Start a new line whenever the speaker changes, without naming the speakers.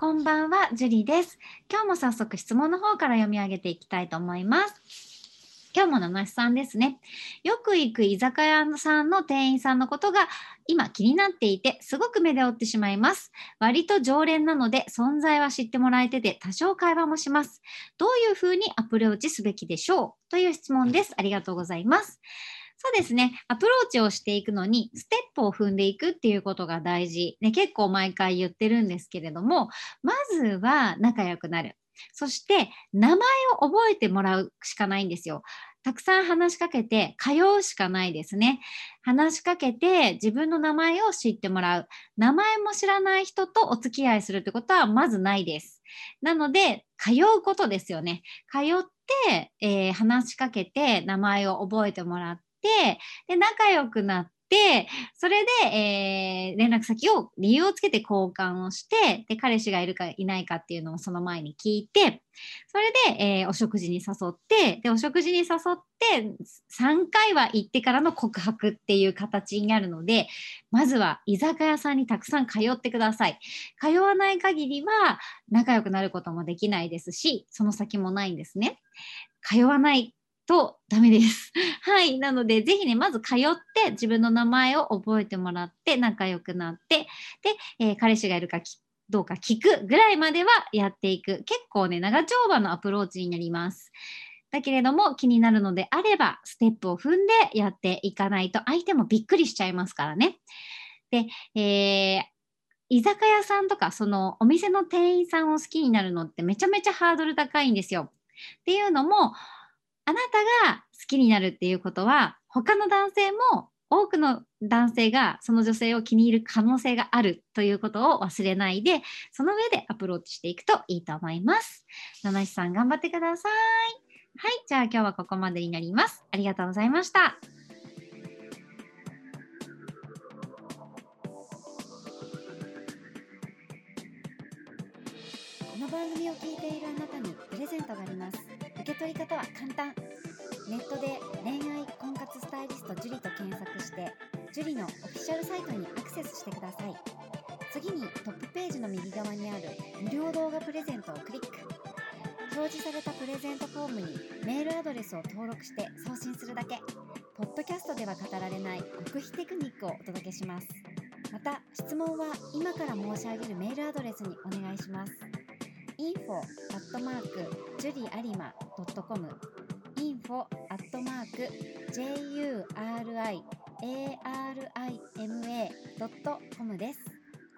こんばんは、ジュリです。今日も早速質問の方から読み上げていきたいと思います。今日も七七さんですね。よく行く居酒屋さんの店員さんのことが今気になっていて、すごく目で追ってしまいます。割と常連なので存在は知ってもらえてて、多少会話もします。どういうふうにアプローチすべきでしょう？という質問です。ありがとうございます。そうですね。アプローチをしていくのに、ステップを踏んでいくっていうことが大事。ね、結構毎回言ってるんですけれども、まずは仲良くなる。そして、名前を覚えてもらうしかないんですよ。たくさん話しかけて、通うしかないですね。話しかけて、自分の名前を知ってもらう。名前も知らない人とお付き合いするってことはまずないです。なので、通うことですよね。通って、えー話しかけて、名前を覚えてもらって、で、仲良くなって、それで、えー連絡先を理由をつけて交換をして、で、彼氏がいるかいないかっていうのをその前に聞いて、それで、えーお食事に誘って、で、お食事に誘って、3回は行ってからの告白っていう形になるので、まずは居酒屋さんにたくさん通ってください。通わない限りは仲良くなることもできないですし、その先もないんですね。通わないとダメです。はい。なので、ぜひね、まず通って自分の名前を覚えてもらって仲良くなって、で、えー彼氏がいるかどうか聞くぐらいまではやっていく。結構ね、長丁場のアプローチになります。だけれども気になるのであれば、ステップを踏んでやっていかないと相手もびっくりしちゃいますからね。で、えー居酒屋さんとか、そのお店の店員さんを好きになるのってめちゃめちゃハードル高いんですよ。っていうのも、あなたが好きになるっていうことは、他の男性も多くの男性がその女性を気に入る可能性があるということを忘れないで、その上でアプローチしていくといいと思います。七七さん頑張ってください。はい、じゃあ今日はここまでになります。ありがとうございました。
この番組を聞いているあなたにプレゼントがあります受け取り方は簡単の右側にある無料動画プレゼントをクリック。表示されたプレゼントフォームにメールアドレスを登録して送信するだけ。ポッドキャストでは語られない極秘テクニックをお届けします。また質問は今から申し上げるメールアドレスにお願いします。info アットマーク juriarima.com info アットマーク juriarima.com です。